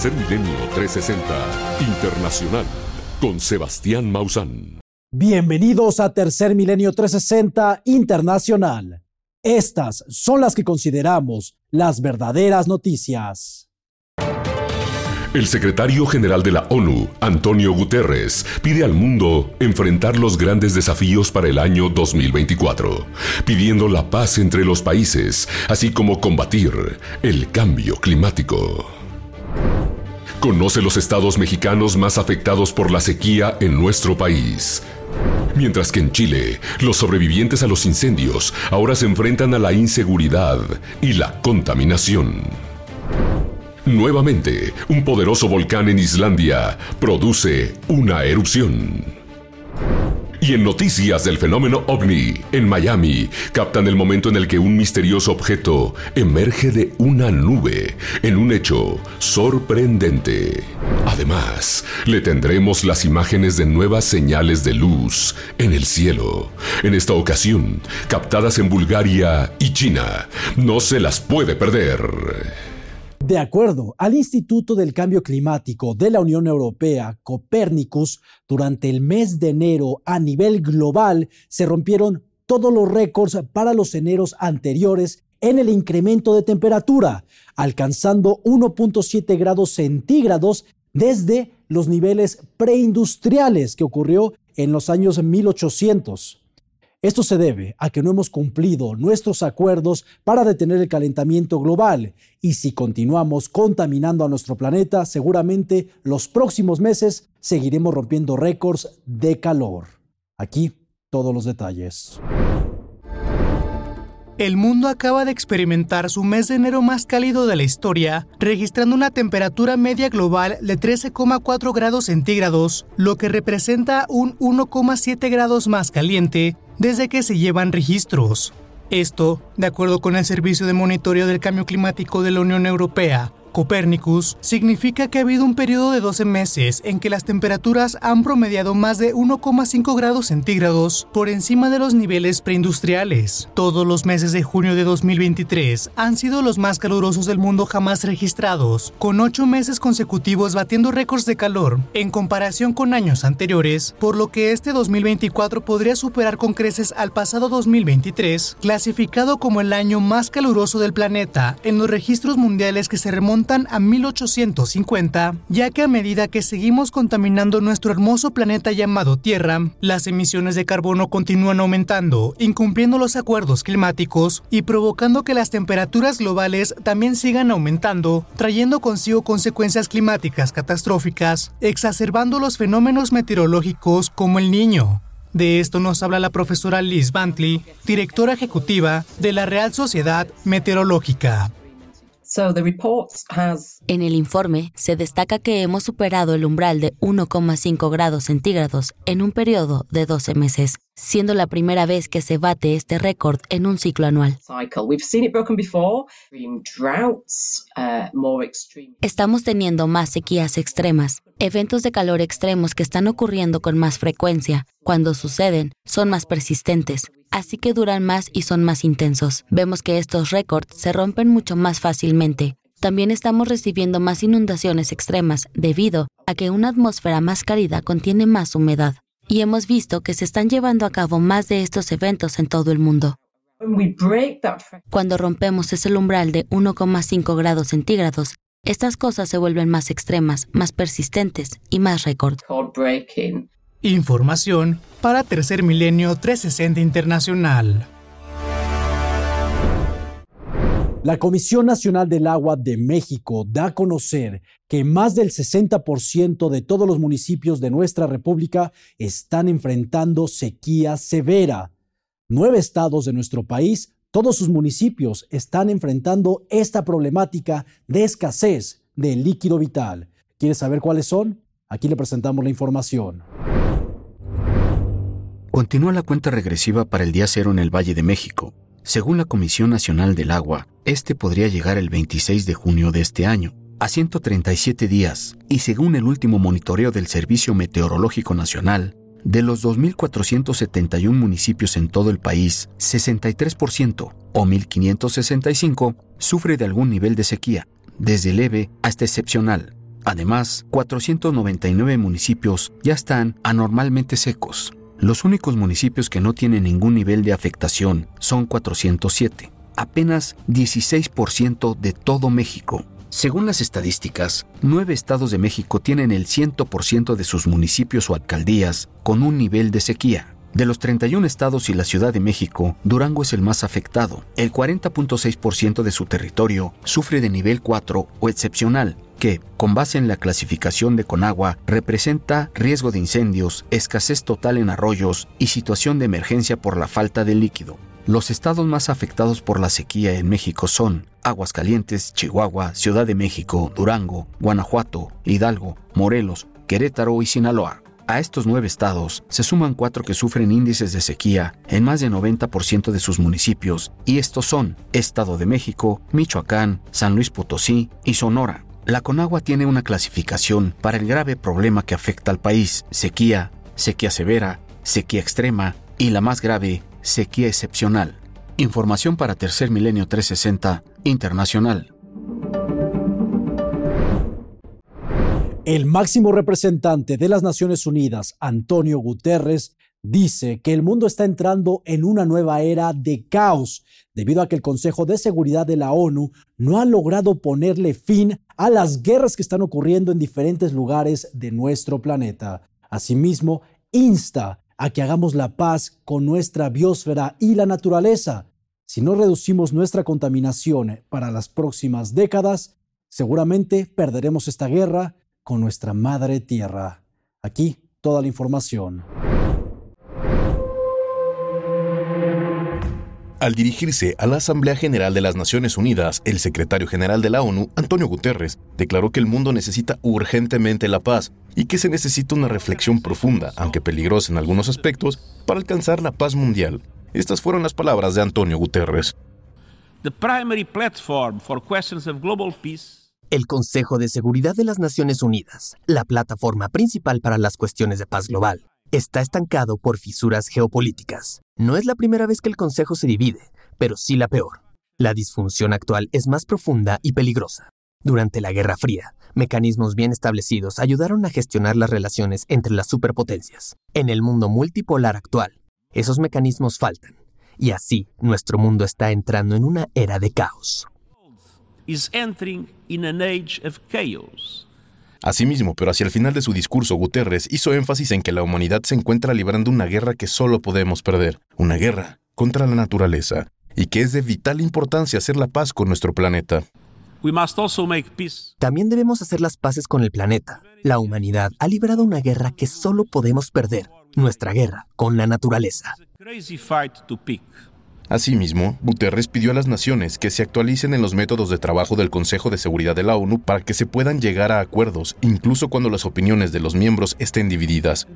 Tercer Milenio 360 Internacional con Sebastián Mausán. Bienvenidos a Tercer Milenio 360 Internacional. Estas son las que consideramos las verdaderas noticias. El secretario general de la ONU, Antonio Guterres, pide al mundo enfrentar los grandes desafíos para el año 2024, pidiendo la paz entre los países, así como combatir el cambio climático. Conoce los estados mexicanos más afectados por la sequía en nuestro país. Mientras que en Chile, los sobrevivientes a los incendios ahora se enfrentan a la inseguridad y la contaminación. Nuevamente, un poderoso volcán en Islandia produce una erupción. Y en noticias del fenómeno ovni, en Miami, captan el momento en el que un misterioso objeto emerge de una nube, en un hecho sorprendente. Además, le tendremos las imágenes de nuevas señales de luz en el cielo, en esta ocasión captadas en Bulgaria y China. No se las puede perder. De acuerdo al Instituto del Cambio Climático de la Unión Europea, Copernicus, durante el mes de enero a nivel global se rompieron todos los récords para los eneros anteriores en el incremento de temperatura, alcanzando 1.7 grados centígrados desde los niveles preindustriales que ocurrió en los años 1800. Esto se debe a que no hemos cumplido nuestros acuerdos para detener el calentamiento global y si continuamos contaminando a nuestro planeta, seguramente los próximos meses seguiremos rompiendo récords de calor. Aquí todos los detalles. El mundo acaba de experimentar su mes de enero más cálido de la historia, registrando una temperatura media global de 13,4 grados centígrados, lo que representa un 1,7 grados más caliente desde que se llevan registros. Esto, de acuerdo con el Servicio de Monitoreo del Cambio Climático de la Unión Europea, Copernicus significa que ha habido un periodo de 12 meses en que las temperaturas han promediado más de 1,5 grados centígrados por encima de los niveles preindustriales. Todos los meses de junio de 2023 han sido los más calurosos del mundo jamás registrados, con 8 meses consecutivos batiendo récords de calor en comparación con años anteriores, por lo que este 2024 podría superar con creces al pasado 2023, clasificado como el año más caluroso del planeta en los registros mundiales que se remontan a 1850, ya que a medida que seguimos contaminando nuestro hermoso planeta llamado Tierra, las emisiones de carbono continúan aumentando, incumpliendo los acuerdos climáticos y provocando que las temperaturas globales también sigan aumentando, trayendo consigo consecuencias climáticas catastróficas, exacerbando los fenómenos meteorológicos como el niño, de esto nos habla la profesora Liz Bantley, directora ejecutiva de la Real Sociedad Meteorológica. En el informe se destaca que hemos superado el umbral de 1,5 grados centígrados en un periodo de 12 meses, siendo la primera vez que se bate este récord en un ciclo anual. Uh, Estamos teniendo más sequías extremas, eventos de calor extremos que están ocurriendo con más frecuencia. Cuando suceden, son más persistentes, así que duran más y son más intensos. Vemos que estos récords se rompen mucho más fácilmente. También estamos recibiendo más inundaciones extremas debido a que una atmósfera más cálida contiene más humedad. Y hemos visto que se están llevando a cabo más de estos eventos en todo el mundo. Cuando rompemos ese umbral de 1,5 grados centígrados, estas cosas se vuelven más extremas, más persistentes y más récord. Información para Tercer Milenio 360 Internacional. La Comisión Nacional del Agua de México da a conocer que más del 60% de todos los municipios de nuestra República están enfrentando sequía severa. Nueve estados de nuestro país, todos sus municipios están enfrentando esta problemática de escasez de líquido vital. ¿Quieres saber cuáles son? Aquí le presentamos la información. Continúa la cuenta regresiva para el día cero en el Valle de México. Según la Comisión Nacional del Agua, este podría llegar el 26 de junio de este año, a 137 días, y según el último monitoreo del Servicio Meteorológico Nacional, de los 2.471 municipios en todo el país, 63% o 1.565 sufre de algún nivel de sequía, desde leve hasta excepcional. Además, 499 municipios ya están anormalmente secos. Los únicos municipios que no tienen ningún nivel de afectación son 407, apenas 16% de todo México. Según las estadísticas, nueve estados de México tienen el 100% de sus municipios o alcaldías con un nivel de sequía. De los 31 estados y la Ciudad de México, Durango es el más afectado. El 40.6% de su territorio sufre de nivel 4 o excepcional, que, con base en la clasificación de Conagua, representa riesgo de incendios, escasez total en arroyos y situación de emergencia por la falta de líquido. Los estados más afectados por la sequía en México son Aguascalientes, Chihuahua, Ciudad de México, Durango, Guanajuato, Hidalgo, Morelos, Querétaro y Sinaloa. A estos nueve estados se suman cuatro que sufren índices de sequía en más del 90% de sus municipios, y estos son Estado de México, Michoacán, San Luis Potosí y Sonora. La Conagua tiene una clasificación para el grave problema que afecta al país, sequía, sequía severa, sequía extrema y la más grave, sequía excepcional. Información para Tercer Milenio 360 Internacional. El máximo representante de las Naciones Unidas, Antonio Guterres, dice que el mundo está entrando en una nueva era de caos debido a que el Consejo de Seguridad de la ONU no ha logrado ponerle fin a las guerras que están ocurriendo en diferentes lugares de nuestro planeta. Asimismo, insta a que hagamos la paz con nuestra biosfera y la naturaleza. Si no reducimos nuestra contaminación para las próximas décadas, seguramente perderemos esta guerra con nuestra madre tierra. Aquí toda la información. Al dirigirse a la Asamblea General de las Naciones Unidas, el secretario general de la ONU, Antonio Guterres, declaró que el mundo necesita urgentemente la paz y que se necesita una reflexión profunda, aunque peligrosa en algunos aspectos, para alcanzar la paz mundial. Estas fueron las palabras de Antonio Guterres. El Consejo de Seguridad de las Naciones Unidas, la plataforma principal para las cuestiones de paz global, está estancado por fisuras geopolíticas. No es la primera vez que el Consejo se divide, pero sí la peor. La disfunción actual es más profunda y peligrosa. Durante la Guerra Fría, mecanismos bien establecidos ayudaron a gestionar las relaciones entre las superpotencias. En el mundo multipolar actual, esos mecanismos faltan, y así nuestro mundo está entrando en una era de caos. Asimismo, pero hacia el final de su discurso, Guterres hizo énfasis en que la humanidad se encuentra librando una guerra que solo podemos perder, una guerra contra la naturaleza, y que es de vital importancia hacer la paz con nuestro planeta. También debemos hacer las paces con el planeta. La humanidad ha librado una guerra que solo podemos perder, nuestra guerra con la naturaleza. Asimismo, Guterres pidió a las naciones que se actualicen en los métodos de trabajo del Consejo de Seguridad de la ONU para que se puedan llegar a acuerdos, incluso cuando las opiniones de los miembros estén divididas.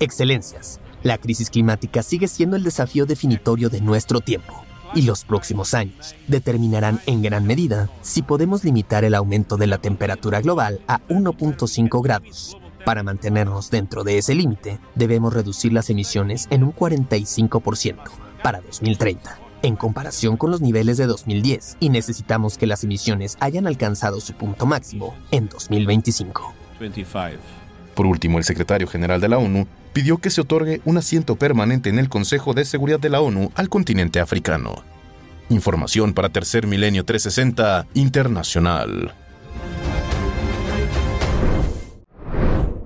Excelencias, la crisis climática sigue siendo el desafío definitorio de nuestro tiempo y los próximos años determinarán en gran medida si podemos limitar el aumento de la temperatura global a 1.5 grados para mantenernos dentro de ese límite, debemos reducir las emisiones en un 45% para 2030, en comparación con los niveles de 2010, y necesitamos que las emisiones hayan alcanzado su punto máximo en 2025. Por último, el secretario general de la ONU pidió que se otorgue un asiento permanente en el Consejo de Seguridad de la ONU al continente africano. Información para Tercer Milenio 360 Internacional.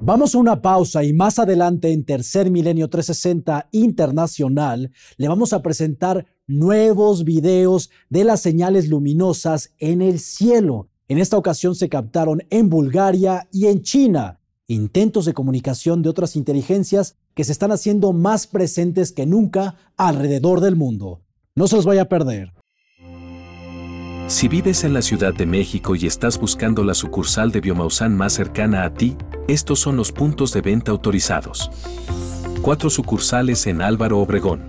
Vamos a una pausa y más adelante en Tercer Milenio 360 Internacional le vamos a presentar nuevos videos de las señales luminosas en el cielo. En esta ocasión se captaron en Bulgaria y en China, intentos de comunicación de otras inteligencias que se están haciendo más presentes que nunca alrededor del mundo. No se los vaya a perder. Si vives en la Ciudad de México y estás buscando la sucursal de Biomausan más cercana a ti, estos son los puntos de venta autorizados. Cuatro sucursales en Álvaro Obregón.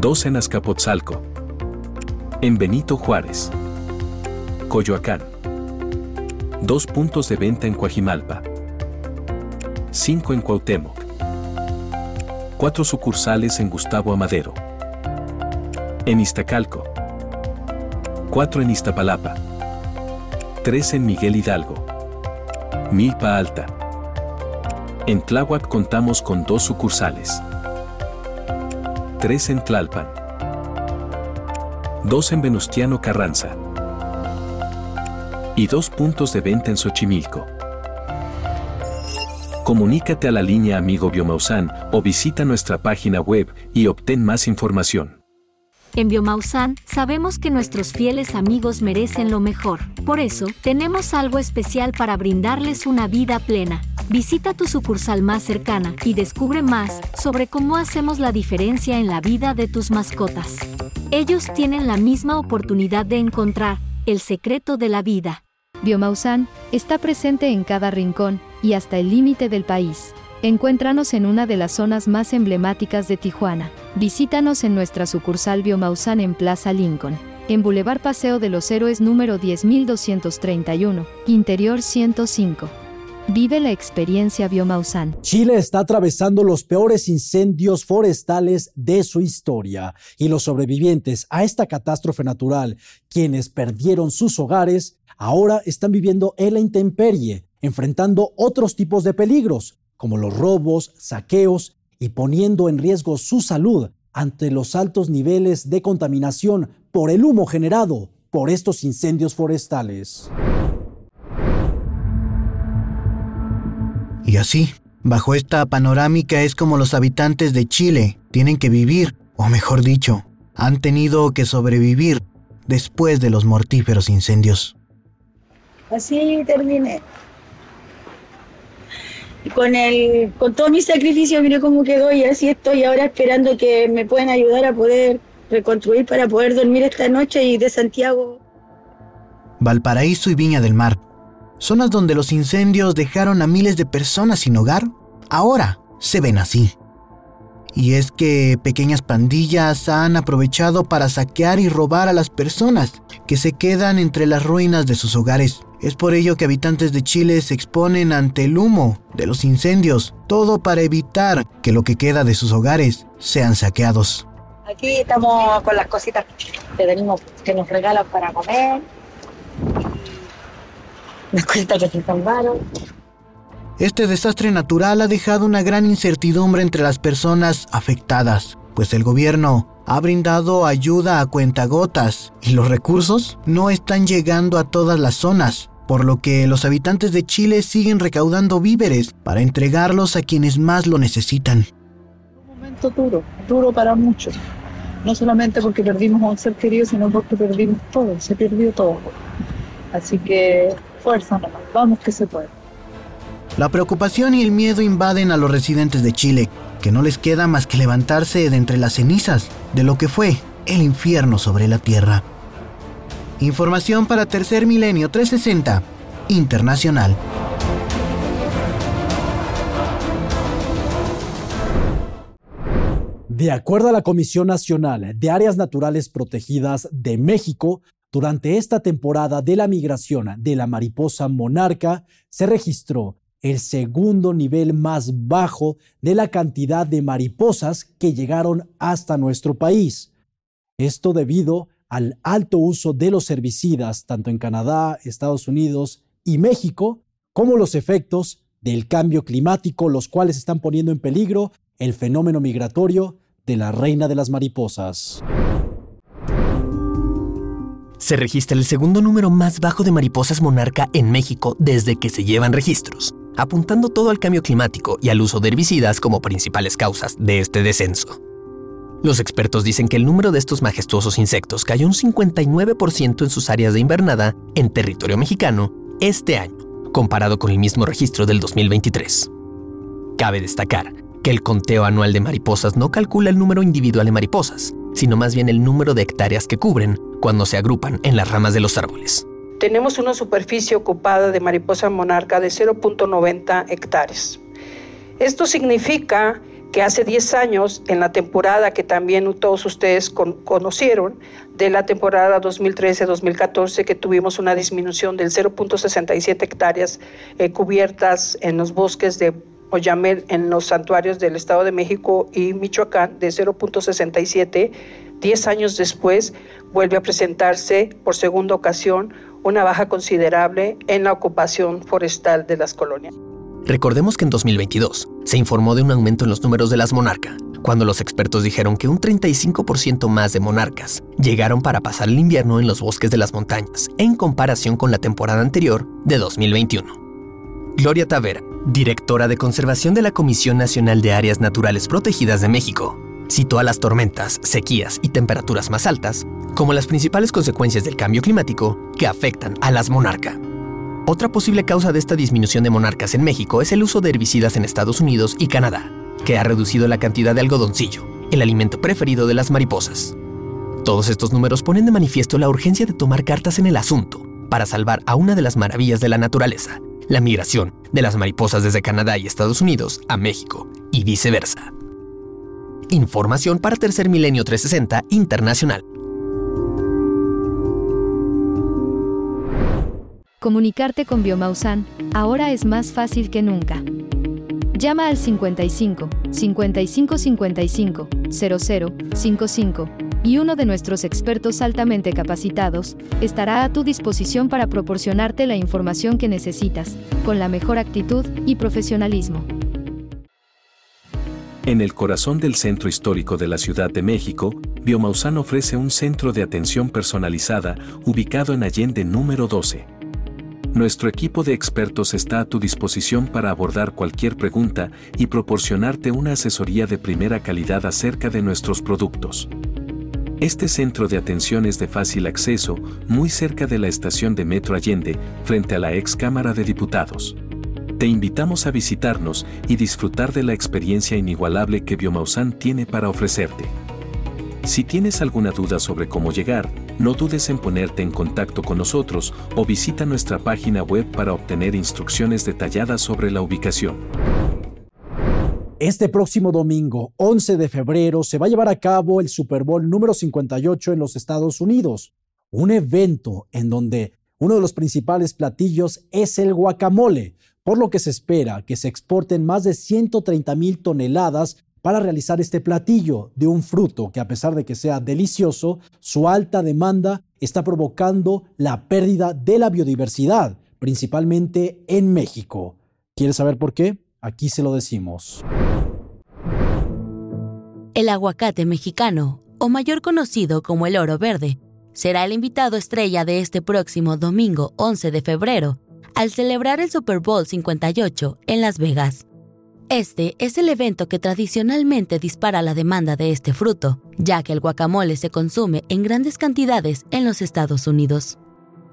Dos en Azcapotzalco. En Benito Juárez. Coyoacán. Dos puntos de venta en Coajimalpa. Cinco en Cuauhtémoc. Cuatro sucursales en Gustavo Amadero. En Iztacalco 4 en Iztapalapa, 3 en Miguel Hidalgo, Milpa Alta. En Tláhuac contamos con dos sucursales, 3 en Tlalpan, 2 en Venustiano Carranza y dos puntos de venta en Xochimilco. Comunícate a la línea Amigo Biomausan o visita nuestra página web y obtén más información. En Biomausan sabemos que nuestros fieles amigos merecen lo mejor. Por eso, tenemos algo especial para brindarles una vida plena. Visita tu sucursal más cercana y descubre más sobre cómo hacemos la diferencia en la vida de tus mascotas. Ellos tienen la misma oportunidad de encontrar el secreto de la vida. Biomausan está presente en cada rincón y hasta el límite del país. Encuéntranos en una de las zonas más emblemáticas de Tijuana. Visítanos en nuestra sucursal Biomausan en Plaza Lincoln, en Boulevard Paseo de los Héroes número 10231, Interior 105. Vive la experiencia Biomausan. Chile está atravesando los peores incendios forestales de su historia y los sobrevivientes a esta catástrofe natural, quienes perdieron sus hogares, ahora están viviendo en la intemperie, enfrentando otros tipos de peligros, como los robos, saqueos y poniendo en riesgo su salud ante los altos niveles de contaminación por el humo generado por estos incendios forestales. Y así, bajo esta panorámica es como los habitantes de Chile tienen que vivir, o mejor dicho, han tenido que sobrevivir después de los mortíferos incendios. Así terminé con el con todo mi sacrificio mire cómo quedó y así estoy ahora esperando que me puedan ayudar a poder reconstruir para poder dormir esta noche y de Santiago. Valparaíso y Viña del Mar, zonas donde los incendios dejaron a miles de personas sin hogar, ahora se ven así. Y es que pequeñas pandillas han aprovechado para saquear y robar a las personas que se quedan entre las ruinas de sus hogares. Es por ello que habitantes de Chile se exponen ante el humo de los incendios, todo para evitar que lo que queda de sus hogares sean saqueados. Aquí estamos con las cositas que tenemos, que nos regalan para comer, las cositas que se salvaron. Este desastre natural ha dejado una gran incertidumbre entre las personas afectadas, pues el gobierno ha brindado ayuda a cuentagotas y los recursos no están llegando a todas las zonas, por lo que los habitantes de Chile siguen recaudando víveres para entregarlos a quienes más lo necesitan. Un momento duro, duro para muchos, no solamente porque perdimos a un ser querido, sino porque perdimos todo, se perdió todo. Así que fuerza nomás, vamos que se puede. La preocupación y el miedo invaden a los residentes de Chile, que no les queda más que levantarse de entre las cenizas de lo que fue el infierno sobre la tierra. Información para Tercer Milenio 360 Internacional. De acuerdo a la Comisión Nacional de Áreas Naturales Protegidas de México, durante esta temporada de la migración de la mariposa monarca se registró el segundo nivel más bajo de la cantidad de mariposas que llegaron hasta nuestro país. Esto debido al alto uso de los herbicidas tanto en Canadá, Estados Unidos y México, como los efectos del cambio climático, los cuales están poniendo en peligro el fenómeno migratorio de la reina de las mariposas. Se registra el segundo número más bajo de mariposas monarca en México desde que se llevan registros apuntando todo al cambio climático y al uso de herbicidas como principales causas de este descenso. Los expertos dicen que el número de estos majestuosos insectos cayó un 59% en sus áreas de invernada en territorio mexicano este año, comparado con el mismo registro del 2023. Cabe destacar que el conteo anual de mariposas no calcula el número individual de mariposas, sino más bien el número de hectáreas que cubren cuando se agrupan en las ramas de los árboles tenemos una superficie ocupada de mariposa monarca de 0.90 hectáreas. Esto significa que hace 10 años, en la temporada que también todos ustedes conocieron, de la temporada 2013-2014, que tuvimos una disminución del 0.67 hectáreas eh, cubiertas en los bosques de Oyamel, en los santuarios del Estado de México y Michoacán, de 0.67 Diez años después, vuelve a presentarse por segunda ocasión una baja considerable en la ocupación forestal de las colonias. Recordemos que en 2022 se informó de un aumento en los números de las monarcas, cuando los expertos dijeron que un 35% más de monarcas llegaron para pasar el invierno en los bosques de las montañas, en comparación con la temporada anterior de 2021. Gloria Tavera, directora de conservación de la Comisión Nacional de Áreas Naturales Protegidas de México, citó a las tormentas, sequías y temperaturas más altas como las principales consecuencias del cambio climático que afectan a las monarcas. Otra posible causa de esta disminución de monarcas en México es el uso de herbicidas en Estados Unidos y Canadá, que ha reducido la cantidad de algodoncillo, el alimento preferido de las mariposas. Todos estos números ponen de manifiesto la urgencia de tomar cartas en el asunto para salvar a una de las maravillas de la naturaleza, la migración de las mariposas desde Canadá y Estados Unidos a México y viceversa. Información para Tercer Milenio 360 Internacional. Comunicarte con Biomausan ahora es más fácil que nunca. Llama al 55 55 55 00 55 y uno de nuestros expertos altamente capacitados estará a tu disposición para proporcionarte la información que necesitas, con la mejor actitud y profesionalismo. En el corazón del centro histórico de la Ciudad de México, Biomausan ofrece un centro de atención personalizada ubicado en Allende número 12 nuestro equipo de expertos está a tu disposición para abordar cualquier pregunta y proporcionarte una asesoría de primera calidad acerca de nuestros productos. Este centro de atención es de fácil acceso, muy cerca de la estación de Metro Allende, frente a la ex Cámara de Diputados. Te invitamos a visitarnos y disfrutar de la experiencia inigualable que Biomausan tiene para ofrecerte. Si tienes alguna duda sobre cómo llegar, no dudes en ponerte en contacto con nosotros o visita nuestra página web para obtener instrucciones detalladas sobre la ubicación. Este próximo domingo, 11 de febrero, se va a llevar a cabo el Super Bowl número 58 en los Estados Unidos, un evento en donde uno de los principales platillos es el guacamole, por lo que se espera que se exporten más de 130 mil toneladas para realizar este platillo de un fruto que a pesar de que sea delicioso, su alta demanda está provocando la pérdida de la biodiversidad, principalmente en México. ¿Quieres saber por qué? Aquí se lo decimos. El aguacate mexicano, o mayor conocido como el oro verde, será el invitado estrella de este próximo domingo 11 de febrero al celebrar el Super Bowl 58 en Las Vegas. Este es el evento que tradicionalmente dispara la demanda de este fruto, ya que el guacamole se consume en grandes cantidades en los Estados Unidos.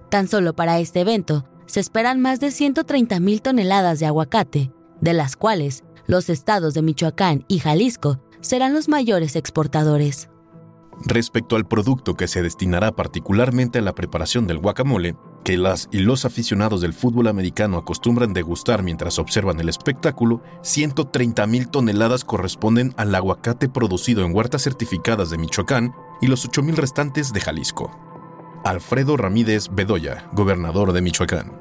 Tan solo para este evento se esperan más de 130 mil toneladas de aguacate, de las cuales los estados de Michoacán y Jalisco serán los mayores exportadores. Respecto al producto que se destinará particularmente a la preparación del guacamole, que las y los aficionados del fútbol americano acostumbran degustar mientras observan el espectáculo, 130.000 toneladas corresponden al aguacate producido en huertas certificadas de Michoacán y los 8.000 restantes de Jalisco. Alfredo Ramírez Bedoya, gobernador de Michoacán.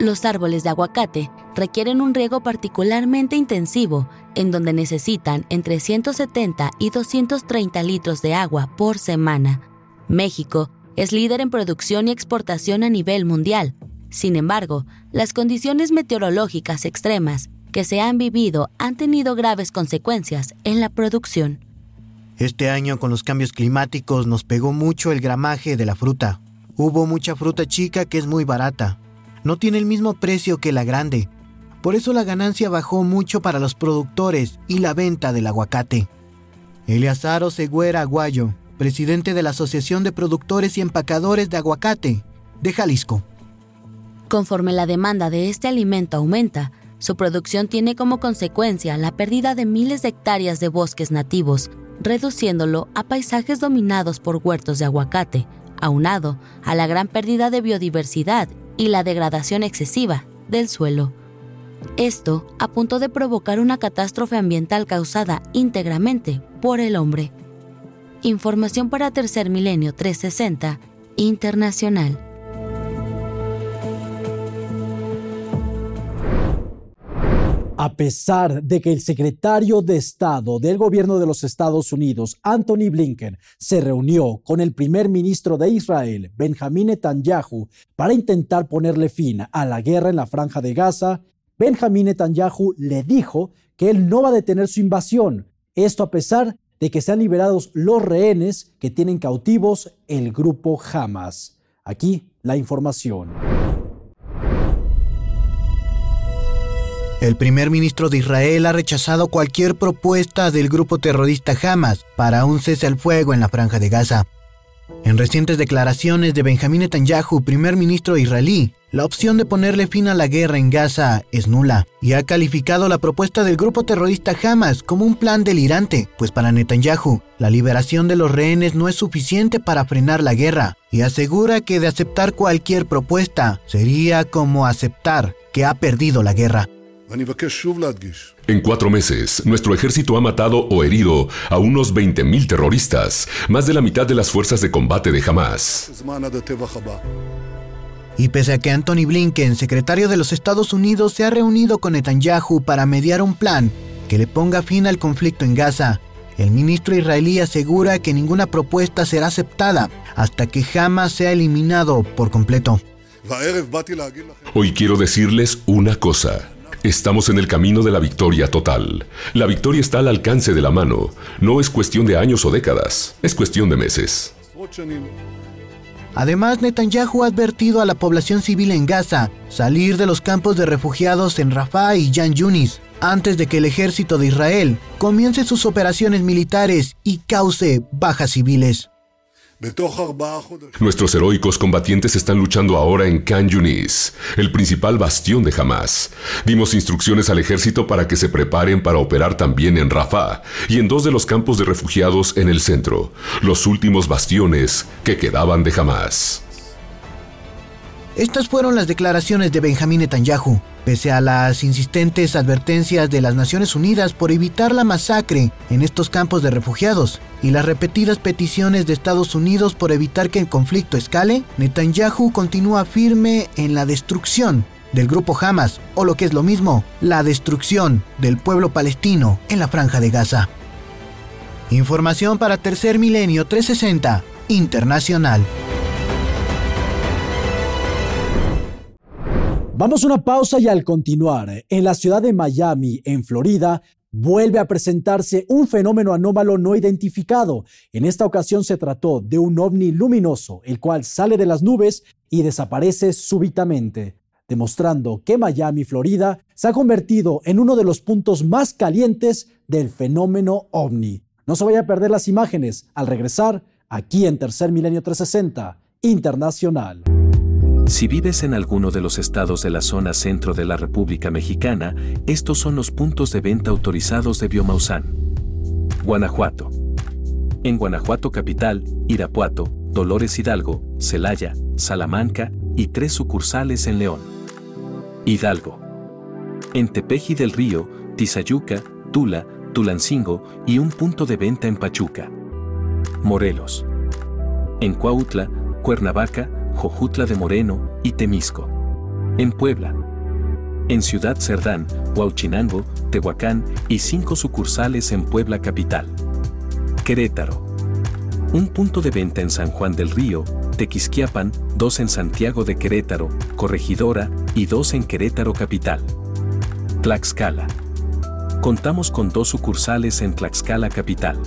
Los árboles de aguacate requieren un riego particularmente intensivo, en donde necesitan entre 170 y 230 litros de agua por semana. México es líder en producción y exportación a nivel mundial. Sin embargo, las condiciones meteorológicas extremas que se han vivido han tenido graves consecuencias en la producción. Este año con los cambios climáticos nos pegó mucho el gramaje de la fruta. Hubo mucha fruta chica que es muy barata no tiene el mismo precio que la grande. Por eso la ganancia bajó mucho para los productores y la venta del aguacate. Eleazaro Següera Aguayo, presidente de la Asociación de Productores y Empacadores de Aguacate, de Jalisco. Conforme la demanda de este alimento aumenta, su producción tiene como consecuencia la pérdida de miles de hectáreas de bosques nativos, reduciéndolo a paisajes dominados por huertos de aguacate, aunado a la gran pérdida de biodiversidad y la degradación excesiva del suelo. Esto a punto de provocar una catástrofe ambiental causada íntegramente por el hombre. Información para Tercer Milenio 360 Internacional. A pesar de que el secretario de Estado del gobierno de los Estados Unidos, Anthony Blinken, se reunió con el primer ministro de Israel, Benjamin Netanyahu, para intentar ponerle fin a la guerra en la franja de Gaza, Benjamin Netanyahu le dijo que él no va a detener su invasión. Esto a pesar de que sean liberados los rehenes que tienen cautivos el grupo Hamas. Aquí la información. El primer ministro de Israel ha rechazado cualquier propuesta del grupo terrorista Hamas para un cese al fuego en la franja de Gaza. En recientes declaraciones de Benjamin Netanyahu, primer ministro israelí, la opción de ponerle fin a la guerra en Gaza es nula y ha calificado la propuesta del grupo terrorista Hamas como un plan delirante, pues para Netanyahu, la liberación de los rehenes no es suficiente para frenar la guerra y asegura que de aceptar cualquier propuesta sería como aceptar que ha perdido la guerra. En cuatro meses, nuestro ejército ha matado o herido a unos 20.000 terroristas, más de la mitad de las fuerzas de combate de Hamas. Y pese a que Anthony Blinken, secretario de los Estados Unidos, se ha reunido con Netanyahu para mediar un plan que le ponga fin al conflicto en Gaza, el ministro israelí asegura que ninguna propuesta será aceptada hasta que Hamas sea eliminado por completo. Hoy quiero decirles una cosa. Estamos en el camino de la victoria total. La victoria está al alcance de la mano. No es cuestión de años o décadas, es cuestión de meses. Además, Netanyahu ha advertido a la población civil en Gaza salir de los campos de refugiados en Rafah y Jan Yunis antes de que el ejército de Israel comience sus operaciones militares y cause bajas civiles. Nuestros heroicos combatientes están luchando ahora en Khan Yunis, el principal bastión de Hamas. Dimos instrucciones al ejército para que se preparen para operar también en Rafah y en dos de los campos de refugiados en el centro, los últimos bastiones que quedaban de Hamas. Estas fueron las declaraciones de Benjamín Netanyahu, pese a las insistentes advertencias de las Naciones Unidas por evitar la masacre en estos campos de refugiados y las repetidas peticiones de Estados Unidos por evitar que el conflicto escale, Netanyahu continúa firme en la destrucción del grupo Hamas, o lo que es lo mismo, la destrucción del pueblo palestino en la franja de Gaza. Información para Tercer Milenio 360 Internacional. Vamos a una pausa y al continuar, en la ciudad de Miami, en Florida, vuelve a presentarse un fenómeno anómalo no identificado. En esta ocasión se trató de un ovni luminoso, el cual sale de las nubes y desaparece súbitamente, demostrando que Miami, Florida, se ha convertido en uno de los puntos más calientes del fenómeno ovni. No se vaya a perder las imágenes al regresar aquí en Tercer Milenio 360 Internacional. Si vives en alguno de los estados de la zona centro de la República Mexicana, estos son los puntos de venta autorizados de Biomausan. Guanajuato. En Guanajuato capital, Irapuato, Dolores Hidalgo, Celaya, Salamanca y tres sucursales en León. Hidalgo. En Tepeji del Río, Tizayuca, Tula, Tulancingo y un punto de venta en Pachuca. Morelos. En Cuautla, Cuernavaca, Jojutla de Moreno y Temisco. En Puebla. En Ciudad Cerdán, Huauchinango, Tehuacán y cinco sucursales en Puebla Capital. Querétaro. Un punto de venta en San Juan del Río, Tequisquiapan, dos en Santiago de Querétaro, Corregidora y dos en Querétaro Capital. Tlaxcala. Contamos con dos sucursales en Tlaxcala Capital.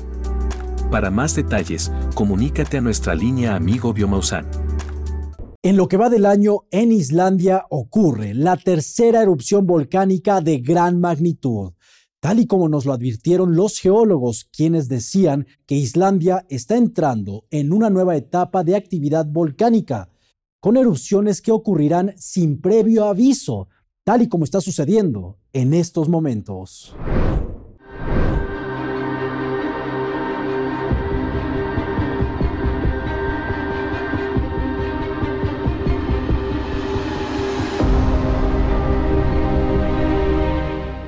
Para más detalles, comunícate a nuestra línea Amigo Biomausan en lo que va del año, en Islandia ocurre la tercera erupción volcánica de gran magnitud, tal y como nos lo advirtieron los geólogos, quienes decían que Islandia está entrando en una nueva etapa de actividad volcánica, con erupciones que ocurrirán sin previo aviso, tal y como está sucediendo en estos momentos.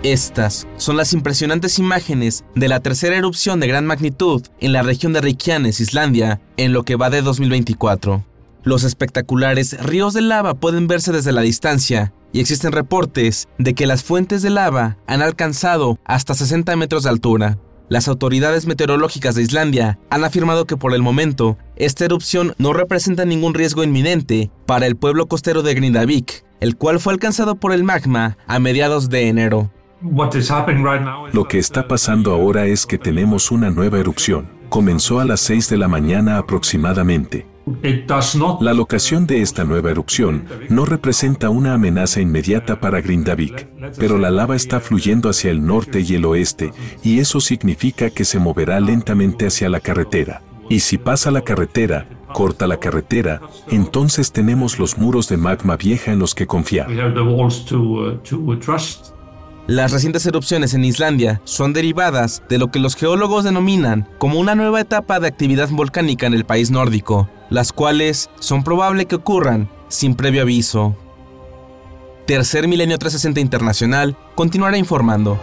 Estas son las impresionantes imágenes de la tercera erupción de gran magnitud en la región de Reykjanes, Islandia, en lo que va de 2024. Los espectaculares ríos de lava pueden verse desde la distancia y existen reportes de que las fuentes de lava han alcanzado hasta 60 metros de altura. Las autoridades meteorológicas de Islandia han afirmado que por el momento esta erupción no representa ningún riesgo inminente para el pueblo costero de Grindavik, el cual fue alcanzado por el magma a mediados de enero. Lo que está pasando ahora es que tenemos una nueva erupción. Comenzó a las 6 de la mañana aproximadamente. La locación de esta nueva erupción no representa una amenaza inmediata para Grindavik, pero la lava está fluyendo hacia el norte y el oeste, y eso significa que se moverá lentamente hacia la carretera. Y si pasa la carretera, corta la carretera, entonces tenemos los muros de magma vieja en los que confiar. Las recientes erupciones en Islandia son derivadas de lo que los geólogos denominan como una nueva etapa de actividad volcánica en el país nórdico, las cuales son probable que ocurran sin previo aviso. Tercer Milenio 360 Internacional continuará informando.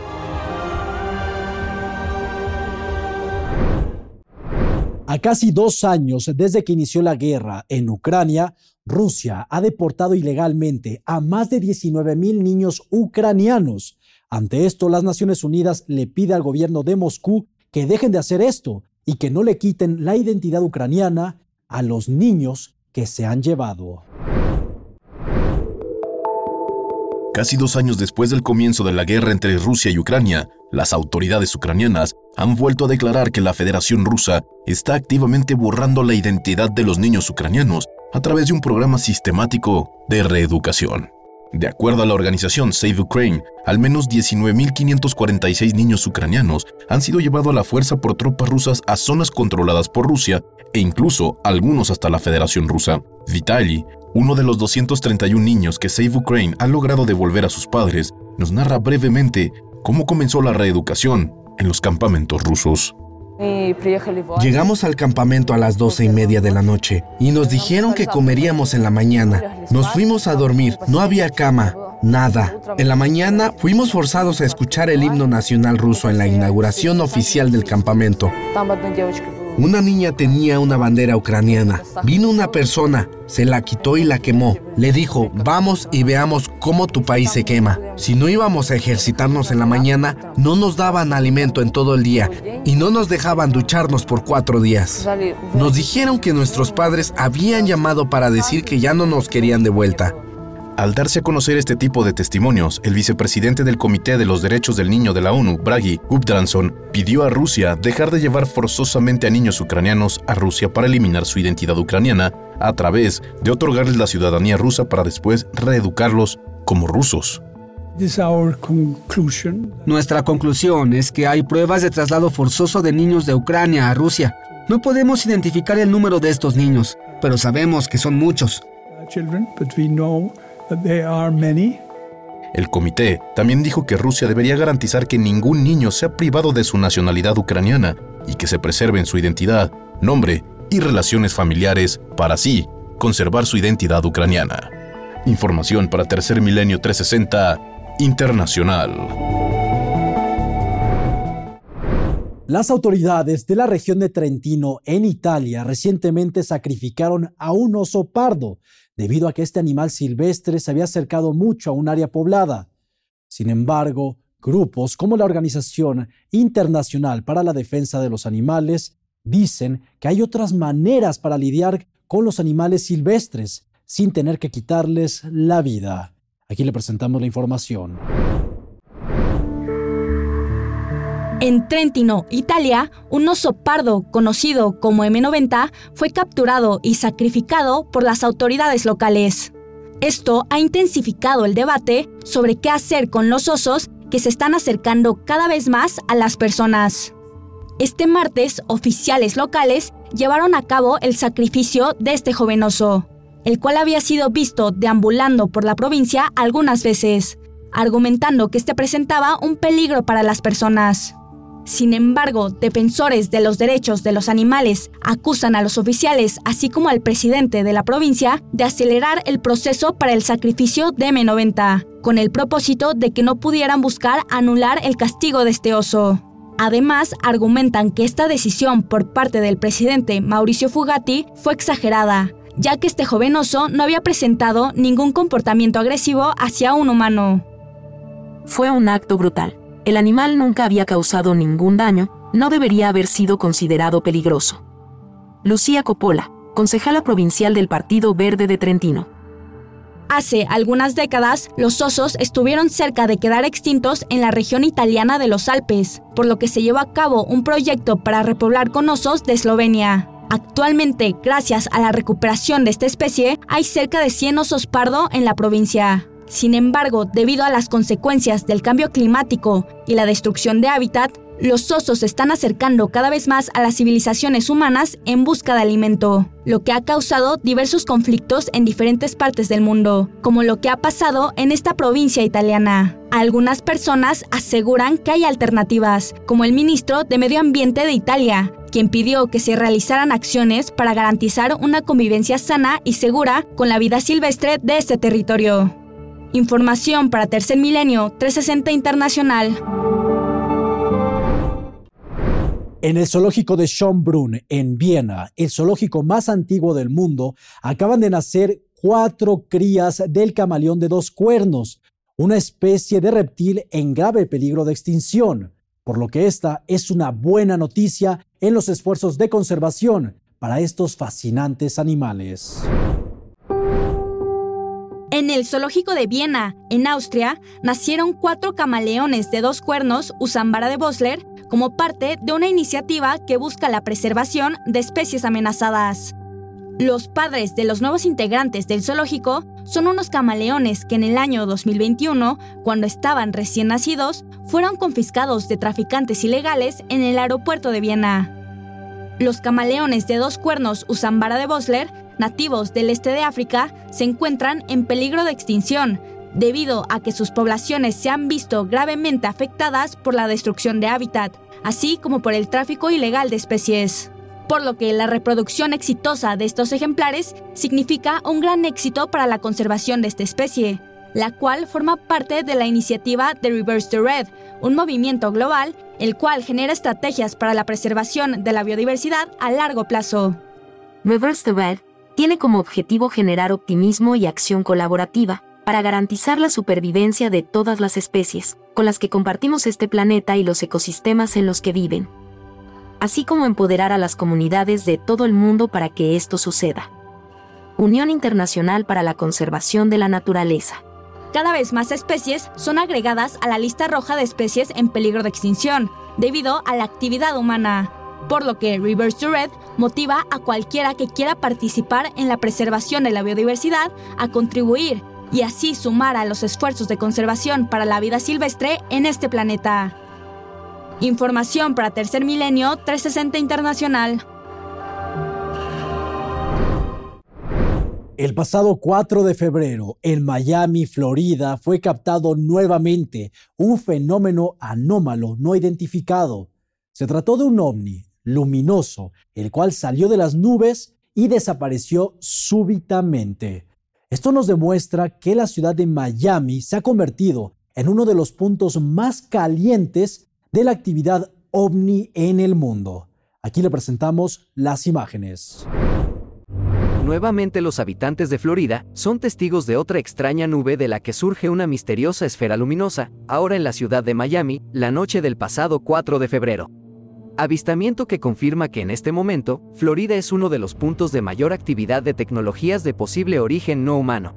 A casi dos años desde que inició la guerra en Ucrania, Rusia ha deportado ilegalmente a más de 19 mil niños ucranianos ante esto, las Naciones Unidas le pide al gobierno de Moscú que dejen de hacer esto y que no le quiten la identidad ucraniana a los niños que se han llevado. Casi dos años después del comienzo de la guerra entre Rusia y Ucrania, las autoridades ucranianas han vuelto a declarar que la Federación Rusa está activamente borrando la identidad de los niños ucranianos a través de un programa sistemático de reeducación. De acuerdo a la organización Save Ukraine, al menos 19.546 niños ucranianos han sido llevados a la fuerza por tropas rusas a zonas controladas por Rusia e incluso algunos hasta la Federación Rusa. Vitaly, uno de los 231 niños que Save Ukraine ha logrado devolver a sus padres, nos narra brevemente cómo comenzó la reeducación en los campamentos rusos. Llegamos al campamento a las doce y media de la noche y nos dijeron que comeríamos en la mañana. Nos fuimos a dormir, no había cama, nada. En la mañana fuimos forzados a escuchar el himno nacional ruso en la inauguración oficial del campamento. Una niña tenía una bandera ucraniana. Vino una persona, se la quitó y la quemó. Le dijo, vamos y veamos cómo tu país se quema. Si no íbamos a ejercitarnos en la mañana, no nos daban alimento en todo el día y no nos dejaban ducharnos por cuatro días. Nos dijeron que nuestros padres habían llamado para decir que ya no nos querían de vuelta. Al darse a conocer este tipo de testimonios, el vicepresidente del Comité de los Derechos del Niño de la ONU, Bragi Gudbranson, pidió a Rusia dejar de llevar forzosamente a niños ucranianos a Rusia para eliminar su identidad ucraniana a través de otorgarles la ciudadanía rusa para después reeducarlos como rusos. Nuestra conclusión es que hay pruebas de traslado forzoso de niños de Ucrania a Rusia. No podemos identificar el número de estos niños, pero sabemos que son muchos. El comité también dijo que Rusia debería garantizar que ningún niño sea privado de su nacionalidad ucraniana y que se preserven su identidad, nombre y relaciones familiares para así conservar su identidad ucraniana. Información para Tercer Milenio 360 Internacional. Las autoridades de la región de Trentino, en Italia, recientemente sacrificaron a un oso pardo debido a que este animal silvestre se había acercado mucho a un área poblada. Sin embargo, grupos como la Organización Internacional para la Defensa de los Animales dicen que hay otras maneras para lidiar con los animales silvestres sin tener que quitarles la vida. Aquí le presentamos la información. En Trentino, Italia, un oso pardo conocido como M90 fue capturado y sacrificado por las autoridades locales. Esto ha intensificado el debate sobre qué hacer con los osos que se están acercando cada vez más a las personas. Este martes, oficiales locales llevaron a cabo el sacrificio de este joven oso, el cual había sido visto deambulando por la provincia algunas veces, argumentando que este presentaba un peligro para las personas. Sin embargo, defensores de los derechos de los animales acusan a los oficiales, así como al presidente de la provincia, de acelerar el proceso para el sacrificio de M90, con el propósito de que no pudieran buscar anular el castigo de este oso. Además, argumentan que esta decisión por parte del presidente Mauricio Fugatti fue exagerada, ya que este joven oso no había presentado ningún comportamiento agresivo hacia un humano. Fue un acto brutal. El animal nunca había causado ningún daño, no debería haber sido considerado peligroso. Lucía Coppola, concejala provincial del Partido Verde de Trentino. Hace algunas décadas, los osos estuvieron cerca de quedar extintos en la región italiana de los Alpes, por lo que se llevó a cabo un proyecto para repoblar con osos de Eslovenia. Actualmente, gracias a la recuperación de esta especie, hay cerca de 100 osos pardo en la provincia. Sin embargo, debido a las consecuencias del cambio climático y la destrucción de hábitat, los osos se están acercando cada vez más a las civilizaciones humanas en busca de alimento, lo que ha causado diversos conflictos en diferentes partes del mundo, como lo que ha pasado en esta provincia italiana. Algunas personas aseguran que hay alternativas, como el ministro de Medio Ambiente de Italia, quien pidió que se realizaran acciones para garantizar una convivencia sana y segura con la vida silvestre de este territorio. Información para Tercer Milenio 360 Internacional. En el zoológico de Schönbrunn, en Viena, el zoológico más antiguo del mundo, acaban de nacer cuatro crías del camaleón de dos cuernos, una especie de reptil en grave peligro de extinción, por lo que esta es una buena noticia en los esfuerzos de conservación para estos fascinantes animales. En el zoológico de Viena, en Austria, nacieron cuatro camaleones de dos cuernos Usambara de Bosler como parte de una iniciativa que busca la preservación de especies amenazadas. Los padres de los nuevos integrantes del zoológico son unos camaleones que en el año 2021, cuando estaban recién nacidos, fueron confiscados de traficantes ilegales en el aeropuerto de Viena. Los camaleones de dos cuernos Usambara de Bosler, nativos del este de África, se encuentran en peligro de extinción, debido a que sus poblaciones se han visto gravemente afectadas por la destrucción de hábitat, así como por el tráfico ilegal de especies. Por lo que la reproducción exitosa de estos ejemplares significa un gran éxito para la conservación de esta especie, la cual forma parte de la iniciativa de Reverse the Red, un movimiento global el cual genera estrategias para la preservación de la biodiversidad a largo plazo. Reverse the Red tiene como objetivo generar optimismo y acción colaborativa para garantizar la supervivencia de todas las especies con las que compartimos este planeta y los ecosistemas en los que viven, así como empoderar a las comunidades de todo el mundo para que esto suceda. Unión Internacional para la Conservación de la Naturaleza. Cada vez más especies son agregadas a la lista roja de especies en peligro de extinción, debido a la actividad humana, por lo que Reverse to Red motiva a cualquiera que quiera participar en la preservación de la biodiversidad a contribuir y así sumar a los esfuerzos de conservación para la vida silvestre en este planeta. Información para Tercer Milenio 360 Internacional. El pasado 4 de febrero, en Miami, Florida, fue captado nuevamente un fenómeno anómalo no identificado. Se trató de un ovni luminoso, el cual salió de las nubes y desapareció súbitamente. Esto nos demuestra que la ciudad de Miami se ha convertido en uno de los puntos más calientes de la actividad ovni en el mundo. Aquí le presentamos las imágenes. Nuevamente los habitantes de Florida son testigos de otra extraña nube de la que surge una misteriosa esfera luminosa, ahora en la ciudad de Miami, la noche del pasado 4 de febrero. Avistamiento que confirma que en este momento, Florida es uno de los puntos de mayor actividad de tecnologías de posible origen no humano.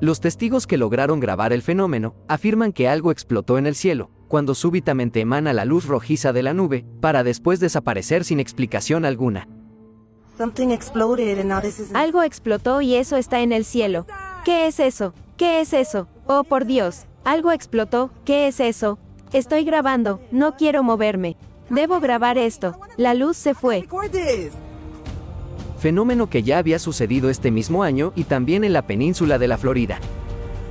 Los testigos que lograron grabar el fenómeno afirman que algo explotó en el cielo, cuando súbitamente emana la luz rojiza de la nube, para después desaparecer sin explicación alguna. Algo explotó y eso está en el cielo. ¿Qué es eso? ¿Qué es eso? Oh, por Dios. Algo explotó. ¿Qué es eso? Estoy grabando. No quiero moverme. Debo grabar esto. La luz se fue. Fenómeno que ya había sucedido este mismo año y también en la península de la Florida.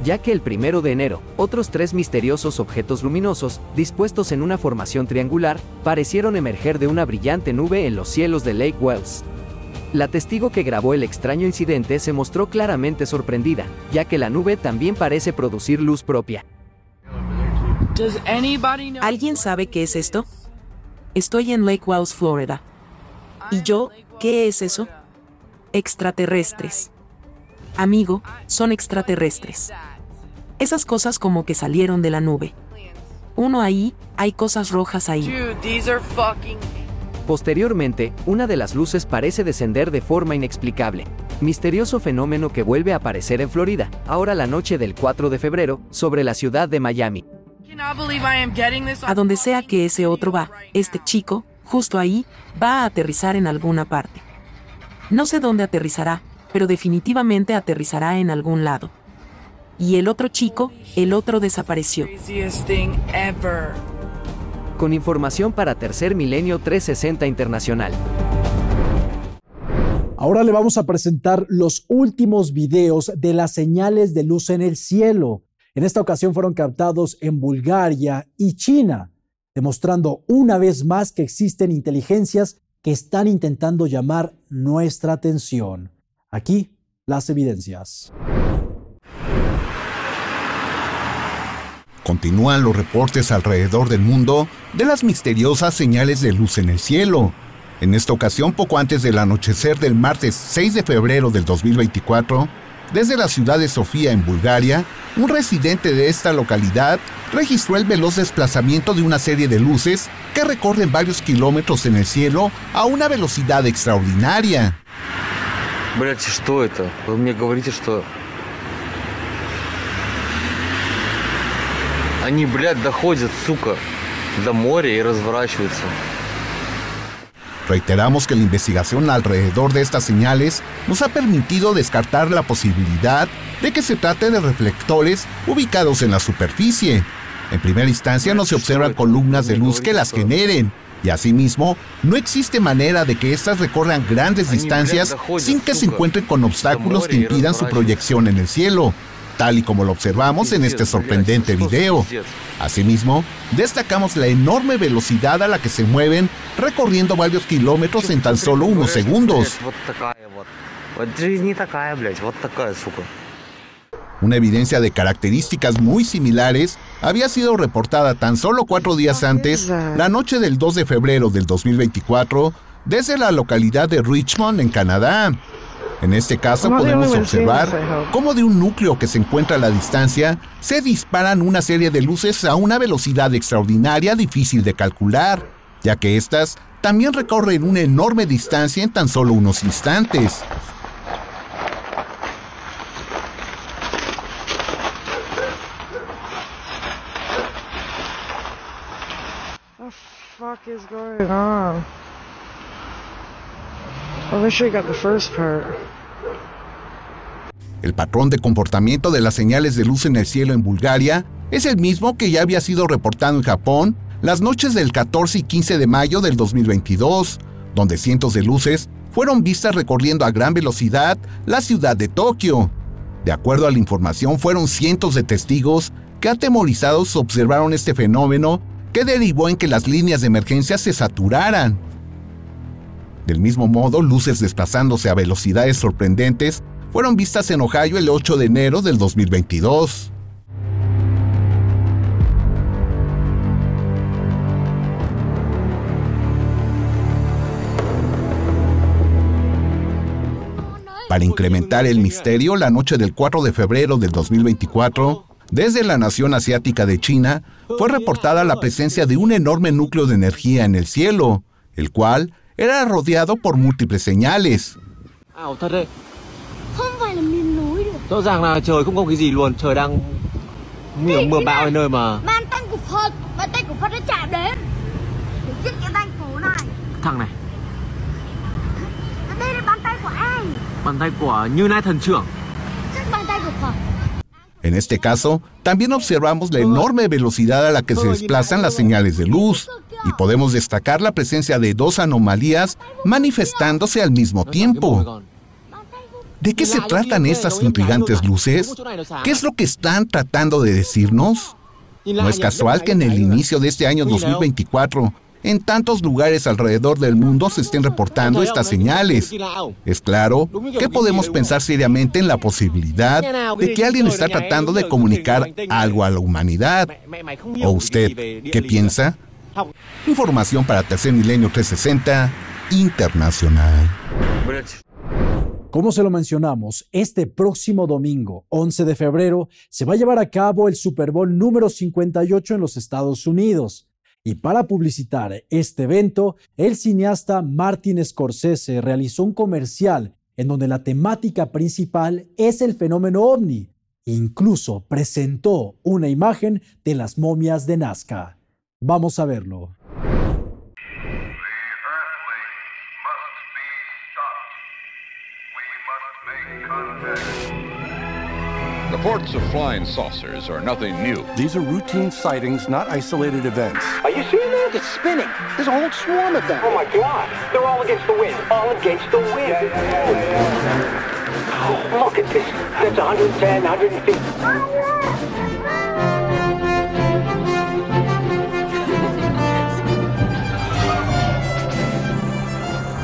Ya que el primero de enero, otros tres misteriosos objetos luminosos, dispuestos en una formación triangular, parecieron emerger de una brillante nube en los cielos de Lake Wells. La testigo que grabó el extraño incidente se mostró claramente sorprendida, ya que la nube también parece producir luz propia. ¿Alguien sabe qué es esto? Estoy en Lake Wells, Florida. ¿Y yo? ¿Qué es eso? Extraterrestres. Amigo, son extraterrestres. Esas cosas como que salieron de la nube. Uno ahí, hay cosas rojas ahí. Posteriormente, una de las luces parece descender de forma inexplicable. Misterioso fenómeno que vuelve a aparecer en Florida, ahora la noche del 4 de febrero, sobre la ciudad de Miami. A donde sea que ese otro va, este chico, justo ahí, va a aterrizar en alguna parte. No sé dónde aterrizará, pero definitivamente aterrizará en algún lado. Y el otro chico, el otro desapareció. Con información para Tercer Milenio 360 Internacional. Ahora le vamos a presentar los últimos videos de las señales de luz en el cielo. En esta ocasión fueron captados en Bulgaria y China, demostrando una vez más que existen inteligencias que están intentando llamar nuestra atención. Aquí las evidencias. Continúan los reportes alrededor del mundo de las misteriosas señales de luz en el cielo. En esta ocasión, poco antes del anochecer del martes 6 de febrero del 2024, desde la ciudad de Sofía, en Bulgaria, un residente de esta localidad registró el veloz desplazamiento de una serie de luces que recorren varios kilómetros en el cielo a una velocidad extraordinaria. Они, блядь, доходят, сука, до моря и разворачиваются. Reiteramos que la investigación alrededor de estas señales nos ha permitido descartar la posibilidad de que se trate de reflectores ubicados en la superficie. En primera instancia no se observan columnas de luz que las generen, y asimismo no existe manera de que éstas recorran grandes distancias sin que se encuentren con obstáculos que impidan su proyección en el cielo tal y como lo observamos en este sorprendente video. Asimismo, destacamos la enorme velocidad a la que se mueven recorriendo varios kilómetros en tan solo unos segundos. Una evidencia de características muy similares había sido reportada tan solo cuatro días antes, la noche del 2 de febrero del 2024, desde la localidad de Richmond, en Canadá. En este caso podemos observar cómo de un núcleo que se encuentra a la distancia se disparan una serie de luces a una velocidad extraordinaria difícil de calcular, ya que éstas también recorren una enorme distancia en tan solo unos instantes. El patrón de comportamiento de las señales de luz en el cielo en Bulgaria es el mismo que ya había sido reportado en Japón las noches del 14 y 15 de mayo del 2022, donde cientos de luces fueron vistas recorriendo a gran velocidad la ciudad de Tokio. De acuerdo a la información, fueron cientos de testigos que atemorizados observaron este fenómeno que derivó en que las líneas de emergencia se saturaran. Del mismo modo, luces desplazándose a velocidades sorprendentes fueron vistas en Ohio el 8 de enero del 2022. Para incrementar el misterio, la noche del 4 de febrero del 2024, desde la nación asiática de China, fue reportada la presencia de un enorme núcleo de energía en el cielo, el cual era rodeado por múltiples señales. Ảo thật đấy. Không phải là miền núi. Rõ ràng là trời không có cái gì luôn, trời đang mưa mưa bão nơi mà. Bàn tay của Phật, bàn tay của Phật đã chạm đến. Để cái thành phố này. Thằng này. Đây là bàn tay của ai? Bàn tay của Như Lai thần trưởng. Chắc bàn tay của Phật. En este caso, también observamos la enorme velocidad a la que se desplazan las señales de luz y podemos destacar la presencia de dos anomalías manifestándose al mismo tiempo. ¿De qué se tratan estas intrigantes luces? ¿Qué es lo que están tratando de decirnos? No es casual que en el inicio de este año 2024, en tantos lugares alrededor del mundo se estén reportando estas señales. Es claro que podemos pensar seriamente en la posibilidad de que alguien está tratando de comunicar algo a la humanidad. ¿O usted qué piensa? Información para Tercer Milenio 360 Internacional. Como se lo mencionamos, este próximo domingo, 11 de febrero, se va a llevar a cabo el Super Bowl número 58 en los Estados Unidos. Y para publicitar este evento, el cineasta Martin Scorsese realizó un comercial en donde la temática principal es el fenómeno ovni. Incluso presentó una imagen de las momias de Nazca. Vamos a verlo. The reports of flying saucers are nothing new. These are routine sightings, not isolated events. Are you seeing that? It's spinning. There's a whole swarm of them. Oh my God! They're all against the wind. All against the wind. Yeah, yeah, yeah, oh, look at this. That's 110, 150.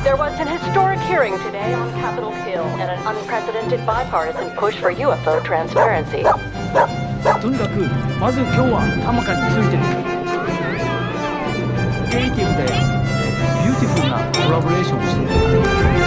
There was an historic hearing today on Capitol Hill and an unprecedented bipartisan push for UFO transparency. とにかくまず今日はたまかについてるクリエイティブでビューティフルなコラボレーションをしてる。